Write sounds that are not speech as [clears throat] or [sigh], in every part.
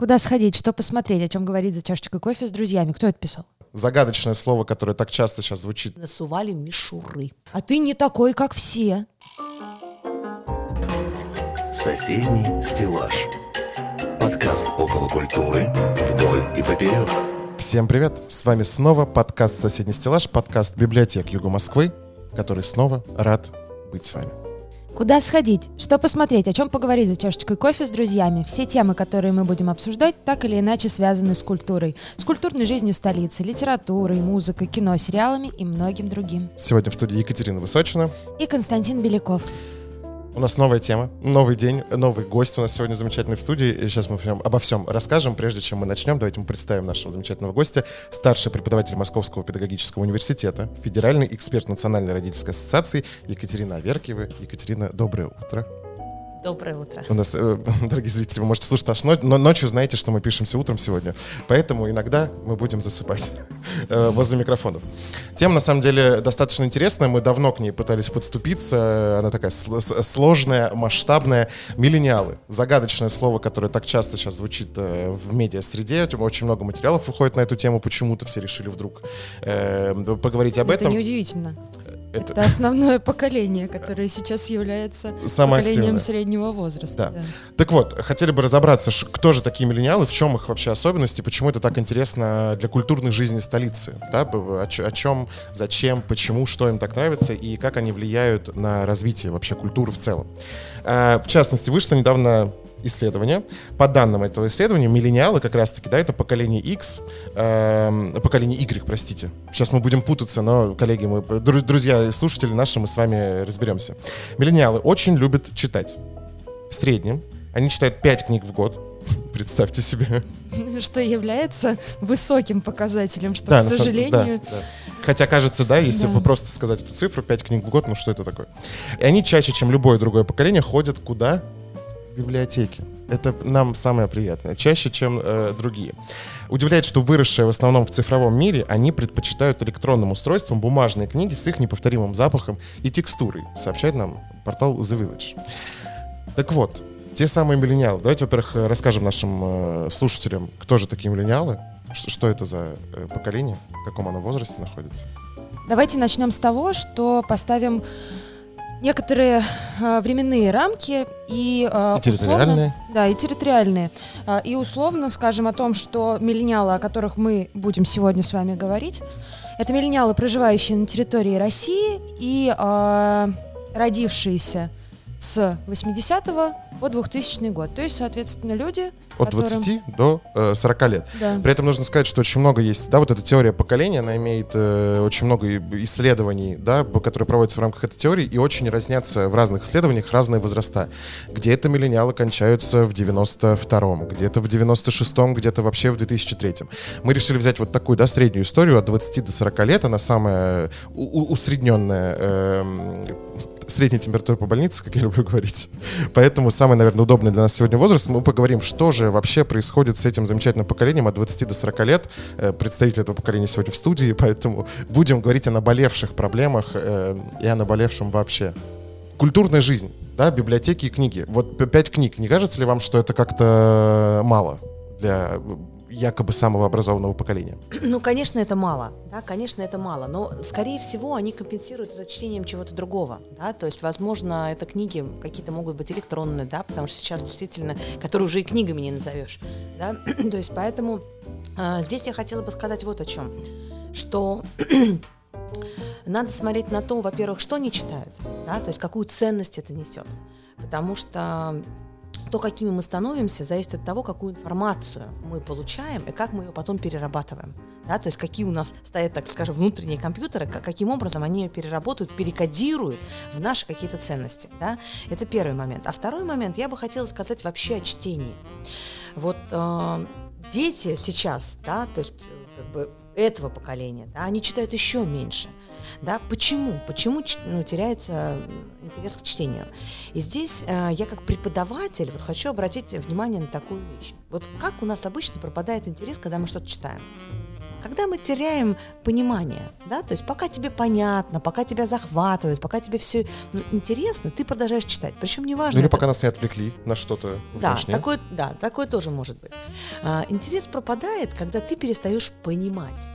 Куда сходить, что посмотреть, о чем говорить за чашечкой кофе с друзьями. Кто это писал? Загадочное слово, которое так часто сейчас звучит. Насували мишуры. А ты не такой, как все. Соседний стеллаж. Подкаст около культуры вдоль и поперек. Всем привет! С вами снова подкаст «Соседний стеллаж», подкаст библиотек Юга Москвы, который снова рад быть с вами. Куда сходить, что посмотреть, о чем поговорить за чашечкой кофе с друзьями. Все темы, которые мы будем обсуждать, так или иначе связаны с культурой. С культурной жизнью столицы, литературой, музыкой, кино, сериалами и многим другим. Сегодня в студии Екатерина Высочина. И Константин Беляков. У нас новая тема, новый день, новый гость у нас сегодня замечательный в студии. И сейчас мы всем, обо всем расскажем. Прежде чем мы начнем, давайте мы представим нашего замечательного гостя. Старший преподаватель Московского педагогического университета, федеральный эксперт Национальной родительской ассоциации Екатерина Аверкиева. Екатерина, доброе утро. Доброе утро. У нас, э, [laughs] дорогие зрители, вы можете слушать аж но, но ночью знаете, что мы пишемся утром сегодня. Поэтому иногда мы будем засыпать [laughs] э, возле микрофонов. Тема, на самом деле, достаточно интересная. Мы давно к ней пытались подступиться. Она такая сложная, масштабная. Миллениалы. Загадочное слово, которое так часто сейчас звучит э, в медиа-среде. Очень много материалов выходит на эту тему. Почему-то все решили вдруг э, поговорить об Это этом. Это неудивительно. Это... это основное поколение, которое сейчас является Самое поколением активное. среднего возраста. Да. Да. Так вот, хотели бы разобраться, кто же такие миллениалы, в чем их вообще особенности, почему это так интересно для культурной жизни столицы, да, о, о чем, зачем, почему, что им так нравится и как они влияют на развитие вообще культуры в целом. В частности, вышло недавно исследования. По данным этого исследования, миллениалы как раз-таки, да, это поколение X, э, поколение Y, простите. Сейчас мы будем путаться, но, коллеги, мы, друзья и слушатели наши, мы с вами разберемся. Миллениалы очень любят читать. В среднем они читают 5 книг в год. [laughs] Представьте себе. Что является высоким показателем, что, да, к сожалению... Да, да. Хотя, кажется, да, если да. просто сказать эту цифру, 5 книг в год, ну что это такое? И они чаще, чем любое другое поколение, ходят куда? Библиотеки. Это нам самое приятное, чаще, чем э, другие. Удивляет, что выросшие в основном в цифровом мире, они предпочитают электронным устройствам бумажные книги с их неповторимым запахом и текстурой, сообщает нам портал The Village. Так вот, те самые миллениалы. Давайте, во-первых, расскажем нашим э, слушателям, кто же такие миллениалы, что, что это за э, поколение, в каком оно возрасте находится. Давайте начнем с того, что поставим некоторые э, временные рамки и, э, и территориальные. Условно, да, и территориальные. Э, и условно скажем о том, что миллениалы, о которых мы будем сегодня с вами говорить, это миллениалы, проживающие на территории России и э, родившиеся с 80 по 2000 год. То есть, соответственно, люди... От которым... 20 до э, 40 лет. Да. При этом нужно сказать, что очень много есть, да, вот эта теория поколения, она имеет э, очень много исследований, да, которые проводятся в рамках этой теории, и очень разнятся в разных исследованиях разные возраста. Где-то миллениалы кончаются в 92-м, где-то в 96-м, где-то вообще в 2003-м. Мы решили взять вот такую, да, среднюю историю от 20 до 40 лет, она самая усредненная э, средняя температура по больнице, как я люблю говорить. Поэтому самый, наверное, удобный для нас сегодня возраст. Мы поговорим, что же вообще происходит с этим замечательным поколением от 20 до 40 лет. Э, представитель этого поколения сегодня в студии, поэтому будем говорить о наболевших проблемах э, и о наболевшем вообще. Культурная жизнь, да, библиотеки и книги. Вот пять книг. Не кажется ли вам, что это как-то мало для якобы самого образованного поколения? [clears throat] Ну, конечно, это мало, да, конечно, это мало, но, скорее всего, они компенсируют это чтением чего-то другого, да, то есть, возможно, это книги какие-то могут быть электронные, да, потому что сейчас действительно, которые уже и книгами не назовешь, да, [clears throat] то есть, поэтому э, здесь я хотела бы сказать вот о чем, что [clears throat] надо смотреть на то, во-первых, что они читают, да, то есть какую ценность это несет, потому что то, какими мы становимся, зависит от того, какую информацию мы получаем и как мы ее потом перерабатываем. Да, то есть какие у нас стоят, так скажем, внутренние компьютеры, каким образом они ее переработают, перекодируют в наши какие-то ценности. Да? Это первый момент. А второй момент, я бы хотела сказать вообще о чтении. Вот э, дети сейчас, да, то есть как бы этого поколения, да, они читают еще меньше. Да? Почему? Почему ну, теряется интерес к чтению? И здесь э, я как преподаватель вот хочу обратить внимание на такую вещь. Вот как у нас обычно пропадает интерес, когда мы что-то читаем? Когда мы теряем понимание, да, то есть пока тебе понятно, пока тебя захватывает, пока тебе все ну, интересно, ты продолжаешь читать. Причем неважно. Ну или это- пока нас не отвлекли на что-то да, внешнее. такое, да, такое тоже может быть. А, интерес пропадает, когда ты перестаешь понимать.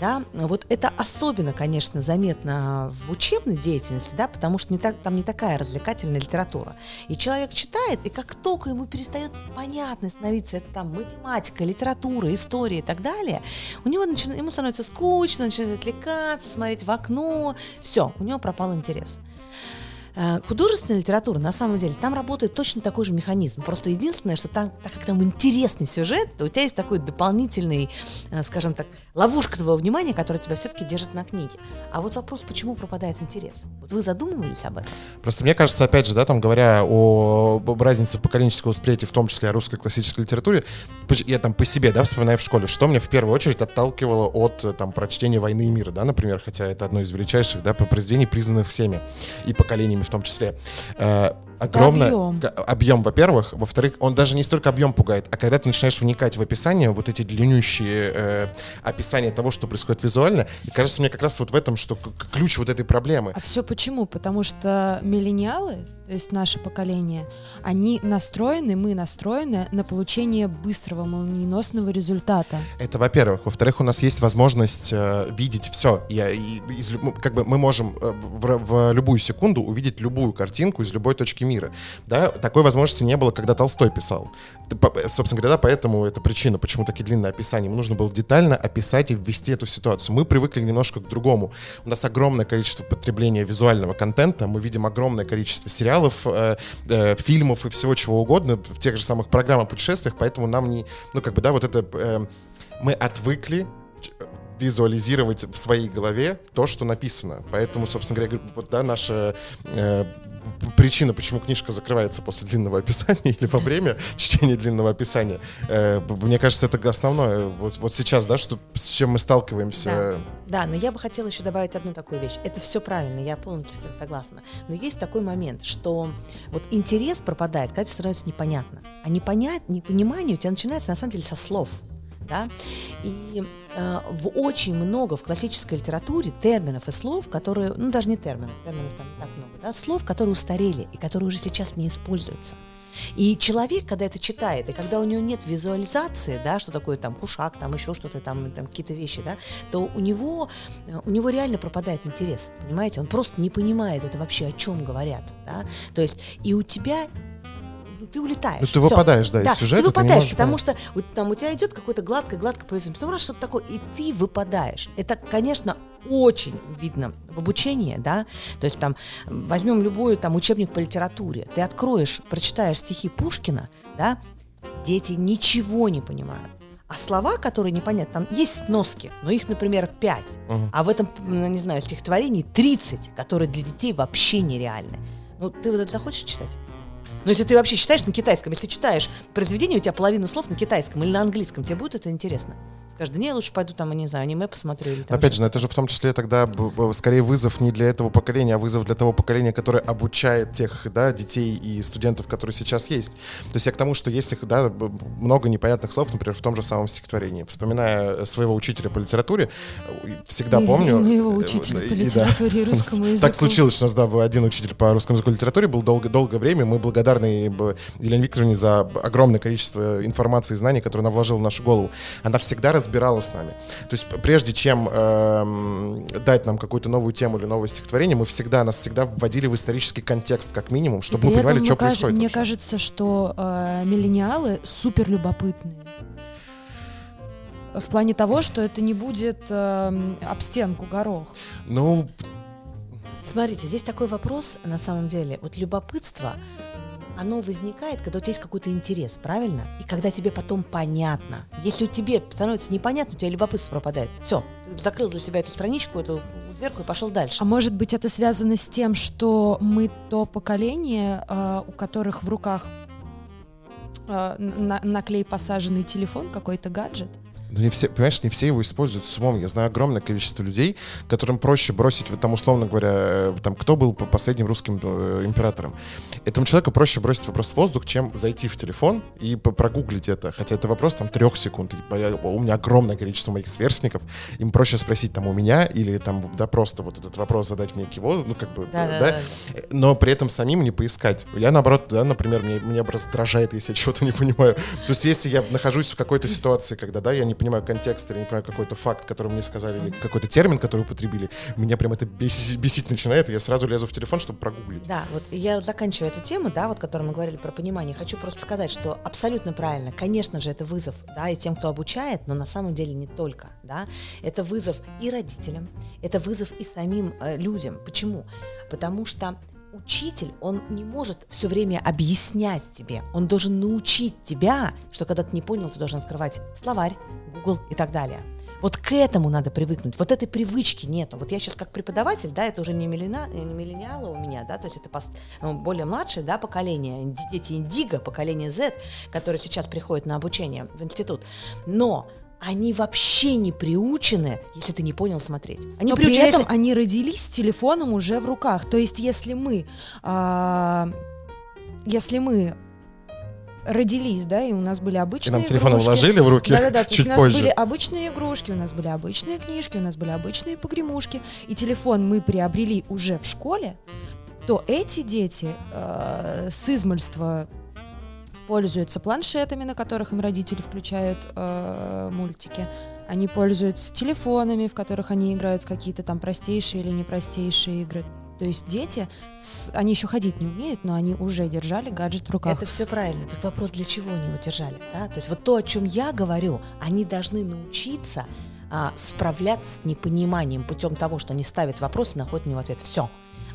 Да, вот это особенно, конечно, заметно в учебной деятельности, да, потому что не так, там не такая развлекательная литература. И человек читает, и как только ему перестает понятно становиться, это там математика, литература, история и так далее, у него начина- ему становится скучно, начинает отвлекаться, смотреть в окно, все, у него пропал интерес. Художественная литература, на самом деле, там работает точно такой же механизм. Просто единственное, что там, так как там интересный сюжет, то у тебя есть такой дополнительный, э, скажем так, ловушка твоего внимания, которая тебя все-таки держит на книге. А вот вопрос, почему пропадает интерес? Вот вы задумывались об этом? Просто мне кажется, опять же, да, там говоря о разнице поколенческого восприятия, в том числе о русской классической литературе, я там по себе, да, вспоминаю в школе, что меня в первую очередь отталкивало от э, там прочтения «Войны и мира», да, например, хотя это одно из величайших, да, произведений, признанных всеми и поколениями в том числе. Э, огромное объем. объем, во-первых, во-вторых, он даже не столько объем пугает, а когда ты начинаешь вникать в описание, вот эти длиннющие э, описания того, что происходит визуально, и кажется мне как раз вот в этом, что ключ вот этой проблемы. А все почему? Потому что миллениалы, то есть наше поколение, они настроены, мы настроены на получение быстрого, молниеносного результата. Это, во-первых. Во-вторых, у нас есть возможность э, видеть все. Я, и, из лю- как бы мы можем э, в, в любую секунду увидеть любую картинку из любой точки мира. Да? Такой возможности не было, когда Толстой писал. Э, Собственно говоря, да, поэтому это причина, почему такие длинные описания. Ему нужно было детально описать и ввести эту ситуацию. Мы привыкли немножко к другому. У нас огромное количество потребления визуального контента. Мы видим огромное количество сериалов, э, э, фильмов и всего чего угодно в тех же самых программах, путешествиях, поэтому нам не, ну как бы, да, вот это э, мы отвыкли визуализировать в своей голове то, что написано. Поэтому, собственно говоря, вот да, наша э, причина, почему книжка закрывается после длинного описания [laughs] или во время чтения длинного описания, э, мне кажется, это основное. Вот, вот сейчас, да, что, с чем мы сталкиваемся. Да, но я бы хотела еще добавить одну такую вещь. Это все правильно, я полностью с этим согласна. Но есть такой момент, что вот интерес пропадает, когда становится непонятно. А непонять, непонимание у тебя начинается на самом деле со слов. Да? И э, в очень много в классической литературе терминов и слов, которые, ну даже не терминов, терминов там не так много, да, слов, которые устарели и которые уже сейчас не используются. И человек, когда это читает, и когда у него нет визуализации, да, что такое там кушак, там еще что-то, там, там какие-то вещи, да, то у него, э, у него реально пропадает интерес, понимаете? Он просто не понимает это вообще, о чем говорят, да. То есть и у тебя ты улетаешь. Ну, ты Всё. выпадаешь, да, из да, сюжета, ты Ты выпадаешь, можешь потому что вот там у тебя идет какое-то гладкое-гладкое повествование, потом раз что-то такое, и ты выпадаешь. Это, конечно, очень видно в обучении, да, то есть там возьмем любой там учебник по литературе, ты откроешь, прочитаешь стихи Пушкина, да, дети ничего не понимают. А слова, которые непонятны, там есть сноски, но их, например, 5. Мгм. А в этом, не знаю, стихотворении 30, которые для детей вообще нереальны. Ну, ты вот это захочешь читать? Но если ты вообще читаешь на китайском, если читаешь произведение, у тебя половина слов на китайском или на английском, тебе будет это интересно? Скажешь, да не, я лучше пойду там, не знаю, аниме посмотрю. Или там Опять же, это же в том числе тогда скорее вызов не для этого поколения, а вызов для того поколения, которое обучает тех да, детей и студентов, которые сейчас есть. То есть я к тому, что есть их, да, много непонятных слов, например, в том же самом стихотворении. Вспоминая своего учителя по литературе, э, всегда И помню... моего э, учителя по да, литературе и нас русскому [laughs] Так языку. случилось, что у нас да, был один учитель по русскому языку и литературе, был долго- долгое время. Мы благодарны Елене Викторовне за огромное количество информации и знаний, которые она вложила в нашу голову. Она всегда разбирала с нами. То есть прежде чем эм, дать нам какую-то новую тему или новое стихотворение, мы всегда, нас всегда вводили в исторический контекст, как минимум, чтобы мы При понимали, что каж- происходит. Мне вообще. кажется, что э, миллениалы супер любопытные. В плане того, что это не будет эм, об стенку горох. Ну, Смотрите, здесь такой вопрос, на самом деле. Вот любопытство, оно возникает, когда у тебя есть какой-то интерес, правильно? И когда тебе потом понятно. Если у тебе становится непонятно, у тебя любопытство пропадает. Все, ты закрыл для себя эту страничку, эту дверку и пошел дальше. А может быть, это связано с тем, что мы то поколение, э, у которых в руках э, на, на клей посаженный телефон, какой-то гаджет, Но не все, понимаешь, не все его используют с умом. Я знаю огромное количество людей, которым проще бросить, вот там, условно говоря, э, там, кто был по- последним русским э, императором. Этому человеку проще бросить вопрос в воздух, чем зайти в телефон и прогуглить это. Хотя это вопрос там трех секунд. Я- у меня огромное количество моих сверстников. Им проще спросить там у меня или там, да, просто вот этот вопрос задать в некий воздух, ну, как бы, Да, да, да, да, Э, но при этом самим не поискать. Я, наоборот, да, например, мне, меня раздражает, если я чего-то не понимаю. То есть, если я нахожусь в какой-то ситуации, когда, да, я не понимаю контекст или не понимаю какой-то факт, который мне сказали, или какой-то термин, который употребили, меня прям это бесить, бесить начинает, и я сразу лезу в телефон, чтобы прогуглить. Да, вот я заканчиваю эту тему, да, вот, которую мы говорили про понимание. Хочу просто сказать, что абсолютно правильно. Конечно же, это вызов, да, и тем, кто обучает, но на самом деле не только, да. Это вызов и родителям, это вызов и самим э, людям. Почему? Потому что учитель, он не может все время объяснять тебе. Он должен научить тебя, что когда ты не понял, ты должен открывать словарь, Google и так далее. Вот к этому надо привыкнуть. Вот этой привычки нету. Вот я сейчас как преподаватель, да, это уже не, миллина, не миллениалы у меня, да, то есть это пос- ну, более младшее, да, поколение, дети Индиго, поколение Z, которые сейчас приходят на обучение в институт. Но они вообще не приучены, если ты не понял смотреть. Они Но при этом они родились с телефоном уже в руках. То есть, если мы, а, если мы родились, да, и у нас были И обычные нам телефон игрушки, вложили в руки Да-да-да, то [laughs] есть чуть у нас позже. были обычные игрушки, у нас были обычные книжки, у нас были обычные погремушки, и телефон мы приобрели уже в школе, то эти дети э, с измольства пользуются планшетами, на которых им родители включают э, мультики. Они пользуются телефонами, в которых они играют в какие-то там простейшие или непростейшие игры. То есть дети, они еще ходить не умеют, но они уже держали гаджет в руках. Это все правильно. Так вопрос, для чего они его держали? Да? То есть вот то, о чем я говорю, они должны научиться а, справляться с непониманием путем того, что они ставят вопрос и находят на него ответ. Все.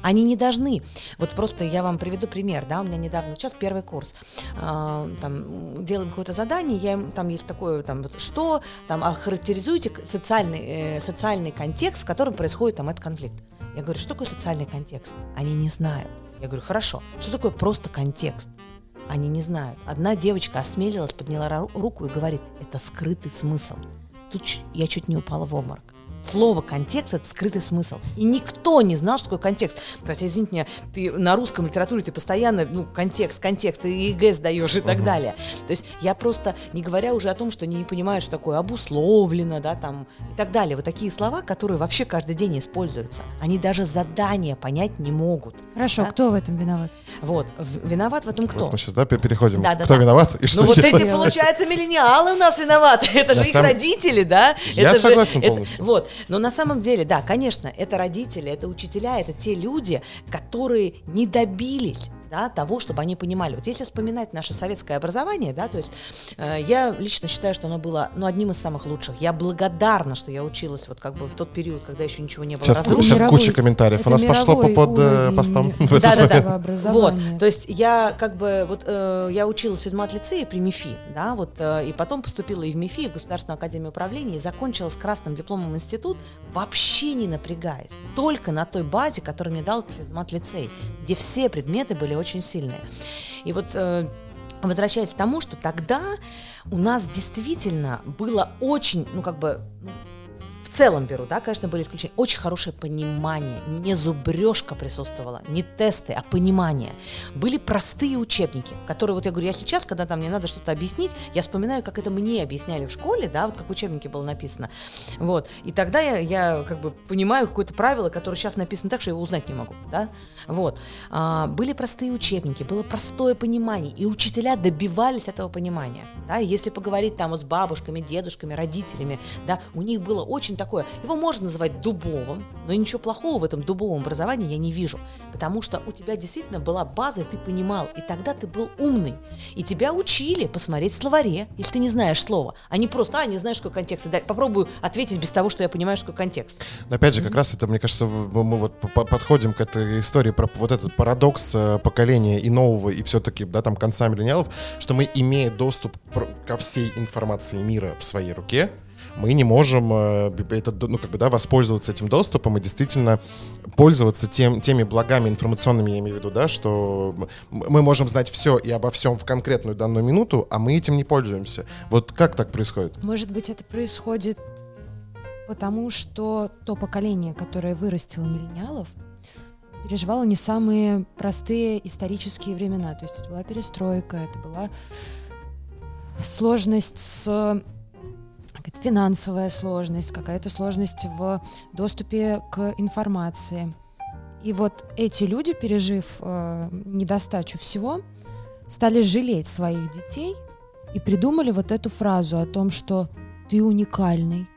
Они не должны. Вот просто я вам приведу пример, да, у меня недавно, сейчас первый курс, а, там, делаем какое-то задание, я им, там есть такое, там, вот, что, там, охарактеризуйте к- социальный, э, социальный контекст, в котором происходит там этот конфликт. Я говорю, что такое социальный контекст? Они не знают. Я говорю, хорошо, что такое просто контекст? Они не знают. Одна девочка осмелилась, подняла ру- руку и говорит, это скрытый смысл. Тут я чуть не упала в обморок. Слово контекст это скрытый смысл. И никто не знал, что такое контекст. То есть, извините меня, ты на русском литературе ты постоянно, ну, контекст, контекст, ты ЕГЭ сдаешь и так далее. То есть я просто, не говоря уже о том, что они не понимают, что такое обусловлено, да, там, и так далее. Вот такие слова, которые вообще каждый день используются. Они даже задания понять не могут. Хорошо, да? кто в этом виноват? Вот. Виноват в этом кто? Вот мы сейчас, да, пе- переходим. Да, да, Кто да. виноват и что ну вот делать? эти, получается, миллениалы у нас виноваты. Это же На их родители, да? Я Это же- согласен это- полностью. Вот. Но на самом деле, да, конечно, это родители, это учителя, это те люди, которые не добились да, того, чтобы они понимали. Вот если вспоминать наше советское образование, да, то есть э, я лично считаю, что оно было ну, одним из самых лучших. Я благодарна, что я училась вот как бы в тот период, когда еще ничего не было Сейчас, разрушено. сейчас Мировой- куча комментариев. это У нас пошло по под э, уровень постам. [laughs] момент. высокого образования. Вот, то есть я как бы вот э, я училась в физмат-лицее при МИФИ, да, вот и потом поступила и в МИФИ, и в Государственную академию управления, и закончила с красным дипломом институт, вообще не напрягаясь, только на той базе, которую мне дал физмат-лицей, где все предметы были очень сильные. И вот э, возвращаясь к тому, что тогда у нас действительно было очень, ну как бы ну, целом беру, да, конечно, были исключения, очень хорошее понимание, не зубрежка присутствовала, не тесты, а понимание. Были простые учебники, которые, вот я говорю, я сейчас, когда там мне надо что-то объяснить, я вспоминаю, как это мне объясняли в школе, да, вот как в учебнике было написано, вот, и тогда я, я как бы понимаю какое-то правило, которое сейчас написано так, что я его узнать не могу, да, вот. А, были простые учебники, было простое понимание, и учителя добивались этого понимания, да, если поговорить там вот с бабушками, дедушками, родителями, да, у них было очень такое, его можно называть дубовым, но ничего плохого в этом дубовом образовании я не вижу, потому что у тебя действительно была база, и ты понимал, и тогда ты был умный, и тебя учили посмотреть в словаре, если ты не знаешь слова, а не просто, а, не знаешь, какой контекст, да, попробую ответить без того, что я понимаю, что такое контекст. Но опять же, как раз это, мне кажется, мы мы вот по- по- подходим к этой истории про вот этот парадокс э, поколения и нового, и все-таки, да, там, конца миллениалов, что мы, имея доступ ко всей информации мира в своей руке, мы не можем э, это, ну, как бы, да, воспользоваться этим доступом и действительно пользоваться тем, теми благами информационными, я имею в виду, да, что мы можем знать все и обо всем в конкретную данную минуту, а мы этим не пользуемся. Вот как так происходит? Может быть, это происходит потому, что то поколение, которое вырастило миллениалов, переживало не самые простые исторические времена. То есть это была перестройка, это была сложность с какая-то финансовая сложность, какая-то сложность в доступе к информации. И вот эти люди, пережив э, недостачу всего, стали жалеть своих детей и придумали вот эту фразу о том, что ты уникальный,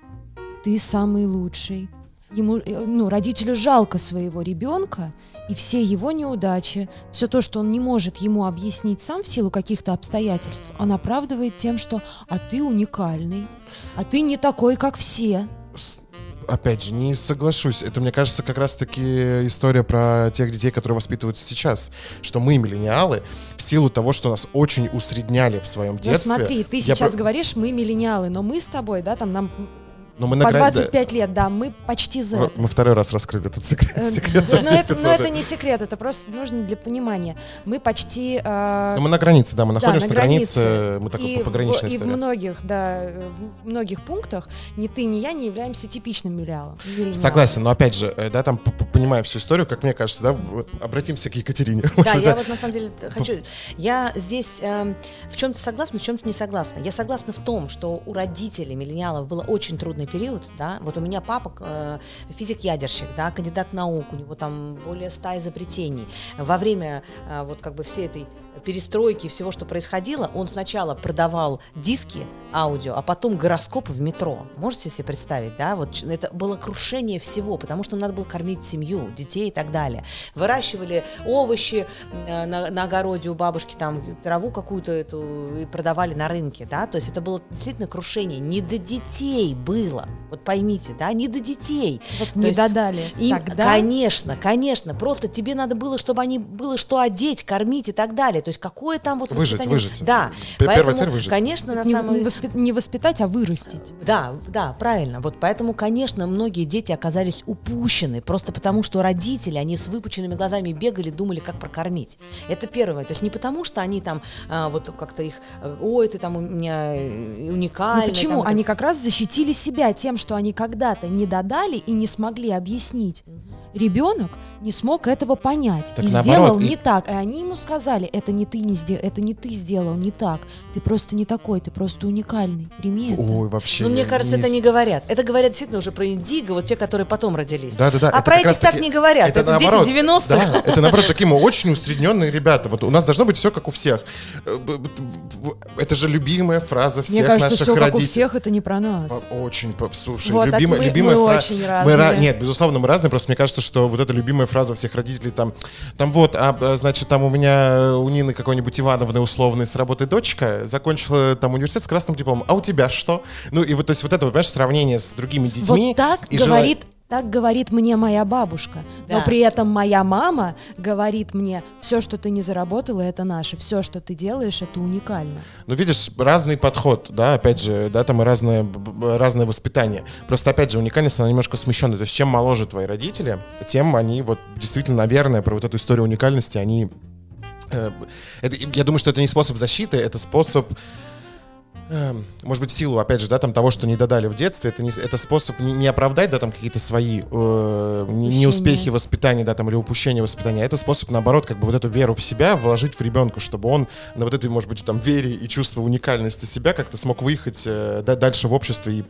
ты самый лучший. Ему, э, ну, родителю жалко своего ребенка, и все его неудачи, все то, что он не может ему объяснить сам в силу каких-то обстоятельств, он оправдывает тем, что «а ты уникальный, а ты не такой, как все». Опять же, не соглашусь. Это, мне кажется, как раз-таки история про тех детей, которые воспитываются сейчас. Что мы, миллениалы, в силу того, что нас очень усредняли в своем ну, детстве... Ну смотри, ты сейчас про... говоришь, мы миллениалы, но мы с тобой, да, там нам но мы по наград... 25 лет, да, мы почти Z. Мы второй раз раскрыли этот секрет. Э, секрет но, это, но это не секрет, это просто нужно для понимания. Мы почти... Э... Ну, мы на границе, да, мы находимся да, на, на границе, мы такой и пограничная в, И в многих, да, в многих пунктах ни ты, ни я не являемся типичным миллиалом. Согласен, но опять же, э, да, там, понимая всю историю, как мне кажется, да, обратимся к Екатерине. Да, [laughs] я вот на самом деле хочу... Я здесь э, в чем-то согласна, в чем-то не согласна. Я согласна в том, что у родителей миллениалов было очень трудный период, да, вот у меня папа э, физик-ядерщик, да, кандидат наук, у него там более ста изобретений. Во время э, вот как бы всей этой перестройки всего, что происходило, он сначала продавал диски аудио, а потом гороскоп в метро. Можете себе представить, да? Вот это было крушение всего, потому что надо было кормить семью, детей и так далее. Выращивали овощи э, на, на огороде у бабушки, там траву какую-то эту и продавали на рынке, да? То есть это было действительно крушение. Не до детей было, вот поймите, да? Не до детей. Вот То не додали им, тогда? Конечно, конечно. Просто тебе надо было, чтобы они было что одеть, кормить и так далее. То есть какое там вот выжить, выжить. Да. Первая Поэтому, цель выжить. Конечно, на не, самом воспит... не воспитать, а вырастить. Да, да, правильно. Вот поэтому, конечно, многие дети оказались упущены просто потому, что родители, они с выпученными глазами бегали, думали, как прокормить. Это первое. То есть не потому, что они там а, вот как-то их, ой, ты там у меня э, уникальный. Ну почему? Там, они как раз защитили себя тем, что они когда-то не додали и не смогли объяснить. Ребенок не смог этого понять так и наоборот, сделал и... не так. И они ему сказали, это не ты не сделал, это не ты сделал, не так. Ты просто не такой, ты просто уникальный. Прими это. Ой, вообще. Ну, мне кажется, не... это не говорят. Это говорят действительно уже про индиго, вот те, которые потом родились. Да, да, да. А про этих так не говорят. Это, это наоборот, дети 90-х. Да, это наоборот такие мы очень усредненные ребята. Вот у нас должно быть все как у всех. Э, это же любимая фраза всех Мне кажется, наших все родителей. как у всех, это не про нас. Очень, слушай, вот, любимая, мы, любимая мы фраза. очень разные. Мы, нет, безусловно, мы разные. Просто мне кажется, что вот эта любимая фраза всех родителей там, там вот, а, а значит, там у меня у Нины какой-нибудь Ивановны условной с работы дочка закончила там университет с красным дипломом. А у тебя что? Ну и вот, то есть вот это, понимаешь, сравнение с другими детьми. Вот так и говорит жела... Так говорит мне моя бабушка. Да. Но при этом моя мама говорит мне, все, что ты не заработала, это наше. Все, что ты делаешь, это уникально. Ну, видишь, разный подход, да, опять же, да, там и разное, разное воспитание. Просто, опять же, уникальность, она немножко смещенная. То есть, чем моложе твои родители, тем они вот действительно, наверное, про вот эту историю уникальности, они... Э, это, я думаю, что это не способ защиты, это способ может быть, в силу, опять же, да, там того, что не додали в детстве, это, не, это способ не, не оправдать, да, там какие-то свои э, неуспехи воспитания, да, там, или упущения воспитания, а это способ, наоборот, как бы вот эту веру в себя вложить в ребенка, чтобы он на вот этой, может быть, там, вере и чувство уникальности себя как-то смог выехать э, дальше в обществе и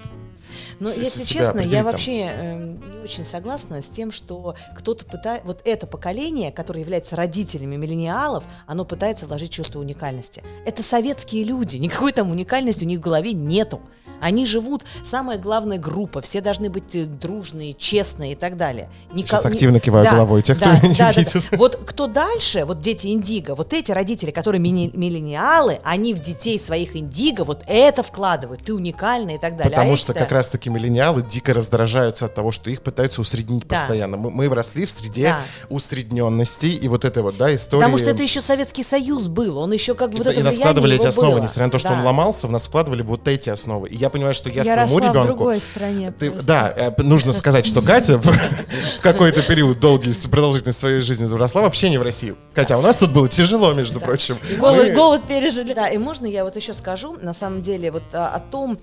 но, если честно, я вообще э, не очень согласна с тем, что кто-то пытается... Вот это поколение, которое является родителями миллениалов, оно пытается вложить чувство уникальности. Это советские люди, никакой там уникальности у них в голове нету. Они живут, самая главная группа, все должны быть э, дружные, честные и так далее. Ника... Сейчас активно киваю да, головой, тех, да, кто да, не да, видел. Да. Вот кто дальше, вот дети индиго, вот эти родители, которые мини- миллениалы, они в детей своих индиго вот это вкладывают, ты уникальный и так далее. Потому а что как раз-таки миллениалы дико раздражаются от того, что их пытаются усреднить да. постоянно. Мы, мы росли в среде да. усредненности и вот это вот, да, история. Потому что это еще Советский Союз был, он еще как бы и, вот это И раскладывали эти основы, было. несмотря на то, что да. он ломался, в нас вкладывали вот эти основы. И я понимаю, что я, Я своему росла в ребенку... другой стране. Ты- просто. да, э, нужно сказать, что Катя в в какой-то период долгий с продолжительной своей жизни росла вообще не в России. Катя, а у нас тут было тяжело, между прочим. Голод, пережили. Да, и можно я вот еще скажу, на самом деле, вот а, о том,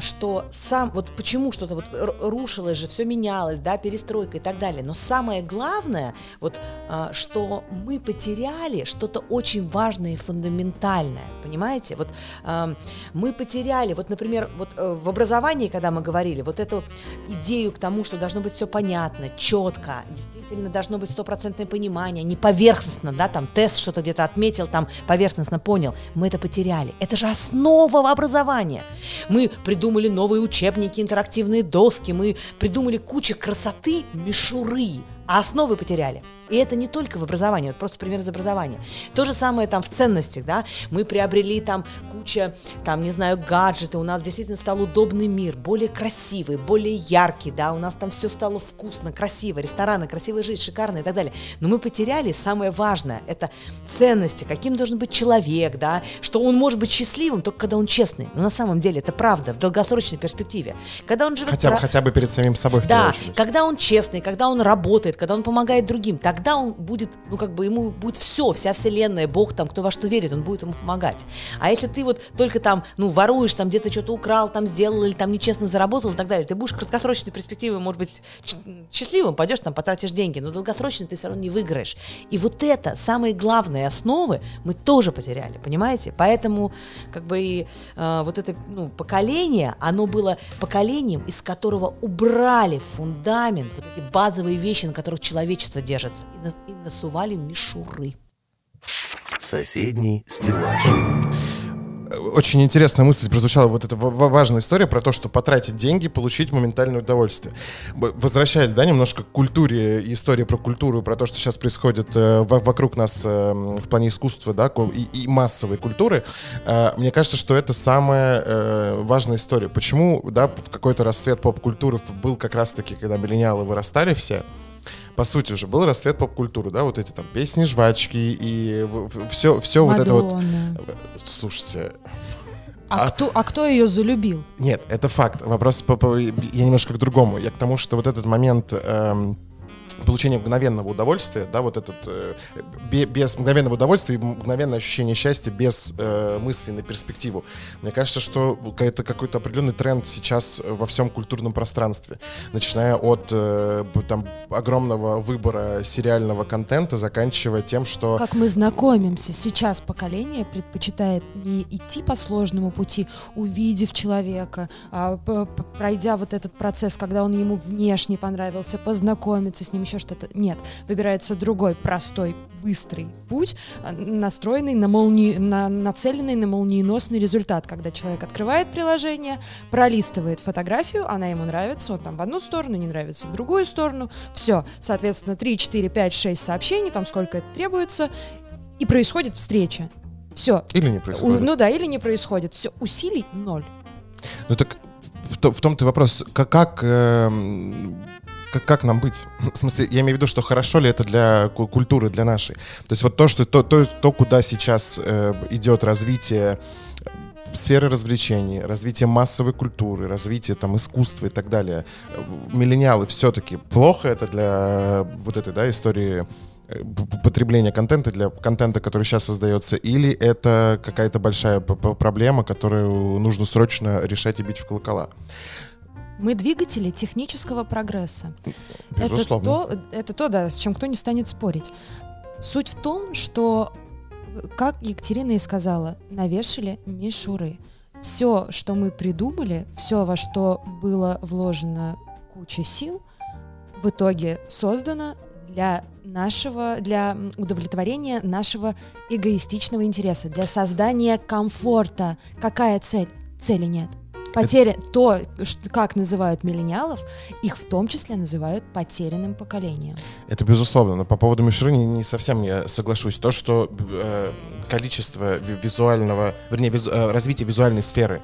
что сам, вот почему что-то вот рушилось же, все менялось, да, перестройка и так далее. Но самое главное, вот, а, что мы потеряли что-то очень важное и фундаментальное, понимаете? Вот а, мы потеряли, вот, например, вот э, в образовании, когда мы говорили, вот эту идею к тому, что должно быть все понятно, четко, действительно должно быть стопроцентное понимание, не поверхностно, да, там тест что-то где-то отметил, там поверхностно понял, мы это потеряли. Это же основа образования. Мы придумали новые учебники, интерактивные доски, мы придумали кучу красоты, мишуры, а основы потеряли. И это не только в образовании, вот просто пример из образования. То же самое там в ценностях, да, мы приобрели там куча, там, не знаю, гаджеты, у нас действительно стал удобный мир, более красивый, более яркий, да, у нас там все стало вкусно, красиво, рестораны, красивая жизнь, шикарная и так далее. Но мы потеряли самое важное, это ценности, каким должен быть человек, да, что он может быть счастливым только когда он честный. Но на самом деле это правда, в долгосрочной перспективе. Когда он живет Хотя, бы- пра- хотя бы перед самим собой в да, когда он честный, когда он работает, когда он помогает другим, тогда он будет, ну как бы ему будет все, вся вселенная, Бог там, кто во что верит, он будет ему помогать. А если ты вот только там, ну воруешь, там где-то что-то украл, там сделал или там нечестно заработал и так далее, ты будешь в краткосрочной перспективе, может быть, счастливым, пойдешь там, потратишь деньги, но долгосрочно ты все равно не выиграешь. И вот это, самые главные основы, мы тоже потеряли, понимаете? Поэтому как бы и э, вот это ну, поколение, оно было поколением, из которого убрали фундамент, вот эти базовые вещи, на которых человечество держится, и, на- и насували мишуры. Соседний стеллаж. Очень интересная мысль прозвучала, вот эта ва- ва- важная история про то, что потратить деньги, получить моментальное удовольствие. Возвращаясь, да, немножко к культуре, и истории про культуру, про то, что сейчас происходит э, во- вокруг нас э, в плане искусства, да, и, и массовой культуры, э, мне кажется, что это самая э, важная история. Почему, да, в какой-то расцвет поп-культуры был как раз-таки, когда миллениалы вырастали все, по сути же, был расцвет поп-культуры, да, вот эти там песни, жвачки и все, все вот это вот. Слушайте, А, А- кто, а кто ее залюбил? нет, это факт. Вопрос по, по- я немножко к другому. Я к тому, что вот этот момент эм, получения мгновенного удовольствия, да, вот этот э, бе- без мгновенного удовольствия и мгновенное ощущение счастья без э, мысли на перспективу. Мне кажется, что это какой-то определенный тренд сейчас во всем культурном пространстве, начиная от э, там огромного выбора сериального контента, заканчивая тем, что Как мы знакомимся, сейчас поколение предпочитает не идти по сложному пути, увидев человека, а, пройдя вот этот процесс, когда он ему внешне понравился, познакомиться с ним, еще что-то. Нет, выбирается другой, простой, быстрый путь, а, настроенный на молни... на... нацеленный на молниеносный результат, когда человек открывает приложение, пролистывает фотографию, она ему нравится, он там в одну сторону, не нравится в другую сторону, все, соответственно, 3, 4, 5, 6 сообщений, там сколько это требуется, и происходит встреча. Все. или не происходит. Ну да, или не происходит. Все, усилий ноль. Ну так в, в том-то вопрос, как, как, эм, как, как нам быть? В смысле, я имею в виду, что хорошо ли это для ку- культуры, для нашей. То есть вот то, что, то, то, то куда сейчас э, идет развитие сферы развлечений, развитие массовой культуры, развитие там искусства и так далее. Э, Миллениалы все-таки плохо это для вот этой да, истории э, потребления контента, для контента, который сейчас создается, или это какая-то большая проблема, которую нужно срочно решать и бить в колокола? Мы двигатели технического прогресса. Безусловно. Это то, это то, да, с чем кто не станет спорить. Суть в том, что, как Екатерина и сказала, навешали мишуры. Все, что мы придумали, все, во что было вложено куча сил, в итоге создано для нашего, для удовлетворения нашего эгоистичного интереса, для создания комфорта. Какая цель? Цели нет. Потеря, то, как называют миллениалов, их в том числе называют потерянным поколением. Это безусловно, но по поводу мишуры не, не совсем я соглашусь. То, что э, количество ви- визуального, вернее, визу- э, развитие визуальной сферы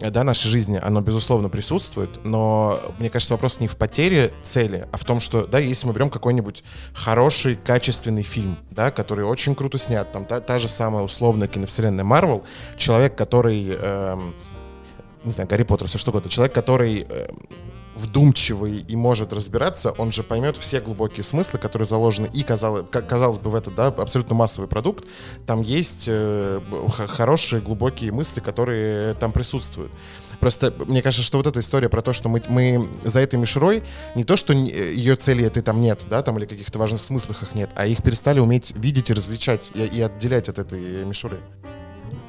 э, да, нашей жизни, оно безусловно присутствует, но мне кажется, вопрос не в потере цели, а в том, что, да, если мы берем какой-нибудь хороший, качественный фильм, да, который очень круто снят, там та, та же самая условная киновселенная Марвел, человек, который, эм, не знаю, Гарри Поттер, все что угодно, человек, который эм, вдумчивый и может разбираться, он же поймет все глубокие смыслы, которые заложены и, казалось, казалось бы, в этот да, абсолютно массовый продукт. Там есть э, хорошие глубокие мысли, которые там присутствуют. Просто мне кажется, что вот эта история про то, что мы, мы за этой мишурой, не то, что ее цели этой там нет, да, там или каких-то важных смыслах их нет, а их перестали уметь видеть и различать, и, и отделять от этой мишуры.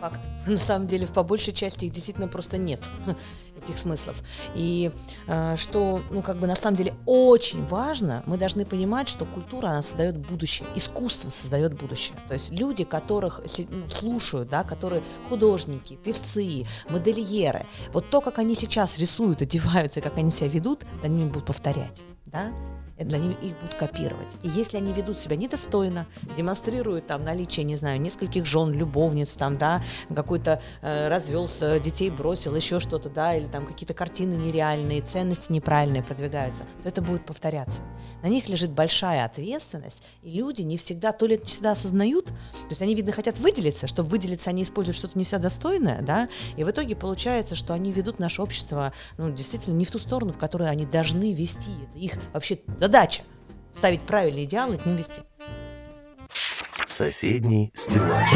Факт. [laughs] На самом деле, по большей части их действительно просто нет, [laughs] этих смыслов. И э, что, ну, как бы на самом деле очень важно, мы должны понимать, что культура, она создает будущее, искусство создает будущее. То есть люди, которых ну, слушают, да, которые художники, певцы, модельеры, вот то, как они сейчас рисуют, одеваются, как они себя ведут, они будут повторять, да, это они их будут копировать. И если они ведут себя недостойно, демонстрируют там наличие, не знаю, нескольких жен, любовниц, там, да, какой-то э, развелся, детей бросил, еще что-то, да, или там какие-то картины нереальные, ценности неправильные продвигаются, то это будет повторяться. На них лежит большая ответственность, и люди не всегда, то ли не всегда осознают, то есть они, видно, хотят выделиться, чтобы выделиться, они используют что-то не всегда достойное, да, и в итоге получается, что они ведут наше общество, ну, действительно, не в ту сторону, в которую они должны вести. Это их вообще задача ставить правильные идеалы и к ним вести. Соседний стеллаж.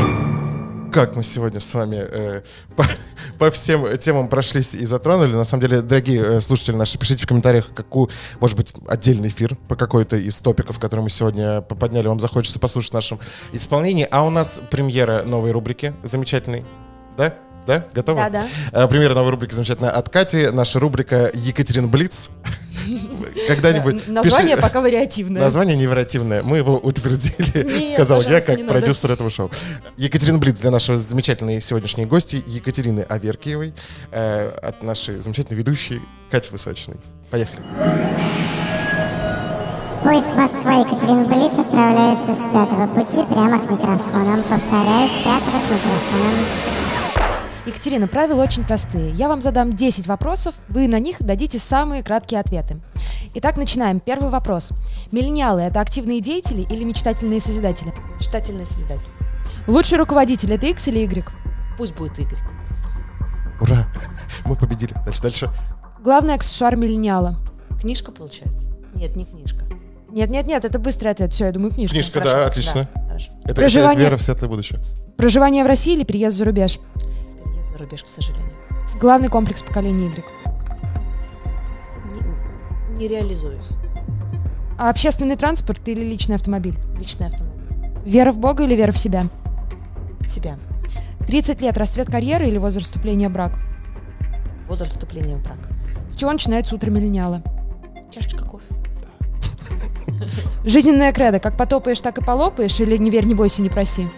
Как мы сегодня с вами э, по, по всем темам прошлись и затронули. На самом деле, дорогие э, слушатели наши, пишите в комментариях, какую, может быть, отдельный эфир по какой-то из топиков, которые мы сегодня подняли, вам захочется послушать в нашем исполнении. А у нас премьера новой рубрики замечательной. Да? Да? Готовы? Да-да. Э, Премьера новой рубрики замечательная от Кати. Наша рубрика Екатерин Блиц. [laughs] Когда-нибудь... Название пиши- пока вариативное. Название невероятивное. Мы его утвердили, Нет, [laughs] сказал я, как продюсер этого шоу. Екатерина Блиц для нашей замечательной сегодняшней гости Екатерины Аверкиевой э, от нашей замечательной ведущей Кати Высочиной. Поехали. Поезд Москва-Екатеринбург отправляется с пятого пути прямо к микрофонам. Повторяю, с пятого к микрофонам. Екатерина, правила очень простые. Я вам задам 10 вопросов, вы на них дадите самые краткие ответы. Итак, начинаем. Первый вопрос. Миллениалы – это активные деятели или мечтательные созидатели? Мечтательный созидатель. Лучший руководитель – это X или Y? Пусть будет Игорь. Ура! Мы победили. Дальше, дальше. Главный аксессуар миллениала? Книжка получается? Нет, не книжка. Нет-нет-нет, это быстрый ответ. Все, я думаю, книжка. Книжка, Хорошо, да, отлично. да, хорошо. Это Проживание- вера в светлое будущее. Проживание в России или переезд за рубеж? Рубеж, к сожалению. Главный комплекс поколения Y. Не, не реализуюсь. А общественный транспорт или личный автомобиль? Личный автомобиль. Вера в Бога или вера в себя? Себя. 30 лет расцвет карьеры или возраст вступления в брак? Возраст вступления в брак. С чего начинается утро миллениала? Чашечка кофе. Жизненная кредо. Как потопаешь, так и полопаешь? Или не верь, не бойся, не проси?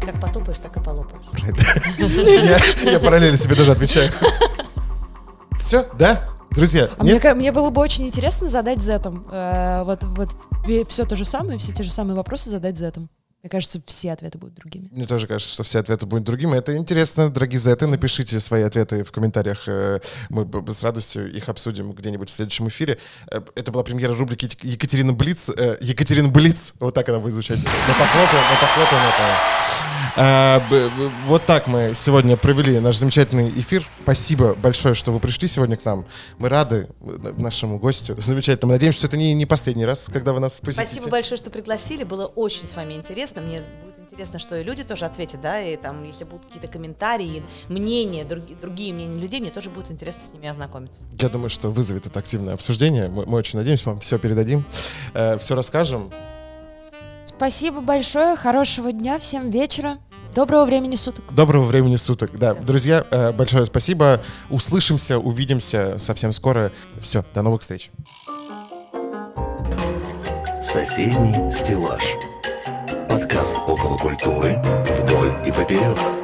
Как потопаешь, так и полопаешь. Я, параллельно себе даже отвечаю. Все, да? Друзья, А мне, нет? мне было бы очень интересно задать зетом. Э, вот, вот все то же самое, все те же самые вопросы задать зетом. Мне кажется, все ответы будут другими. Мне тоже кажется, что все ответы будут другими. Это интересно, дорогие зеты. Напишите свои ответы в комментариях. э, Мы с радостью их обсудим где-нибудь в следующем эфире. Э, Это была премьера рубрики Ек- Екатерина Блиц. э, Екатерина Блиц. Вот так она будет звучать. Мы похлопаем, мы похлопаем это. А, Вот так мы сегодня провели наш замечательный эфир. Спасибо большое, что вы пришли сегодня к нам. Мы рады нашему гостю. Замечательно. Мы надеемся, что это не, не последний раз, когда вы нас посетите. Спасибо большое, что пригласили. Было очень с вами интересно. Мне будет интересно, что и люди тоже ответят, да, и там, если будут какие-то комментарии, мнения, други- другие мнения людей, мне тоже будет интересно с ними ознакомиться. Я думаю, что вызовет это активное обсуждение. Мы, мы очень надеемся, мы вам все передадим, все расскажем. Спасибо большое, хорошего дня, всем вечера, доброго времени суток. Доброго времени суток. Да, друзья, э, большое спасибо. Услышимся, увидимся совсем скоро. Все, до новых встреч. Соседний стеллаж. Подкаст около культуры вдоль и поперек.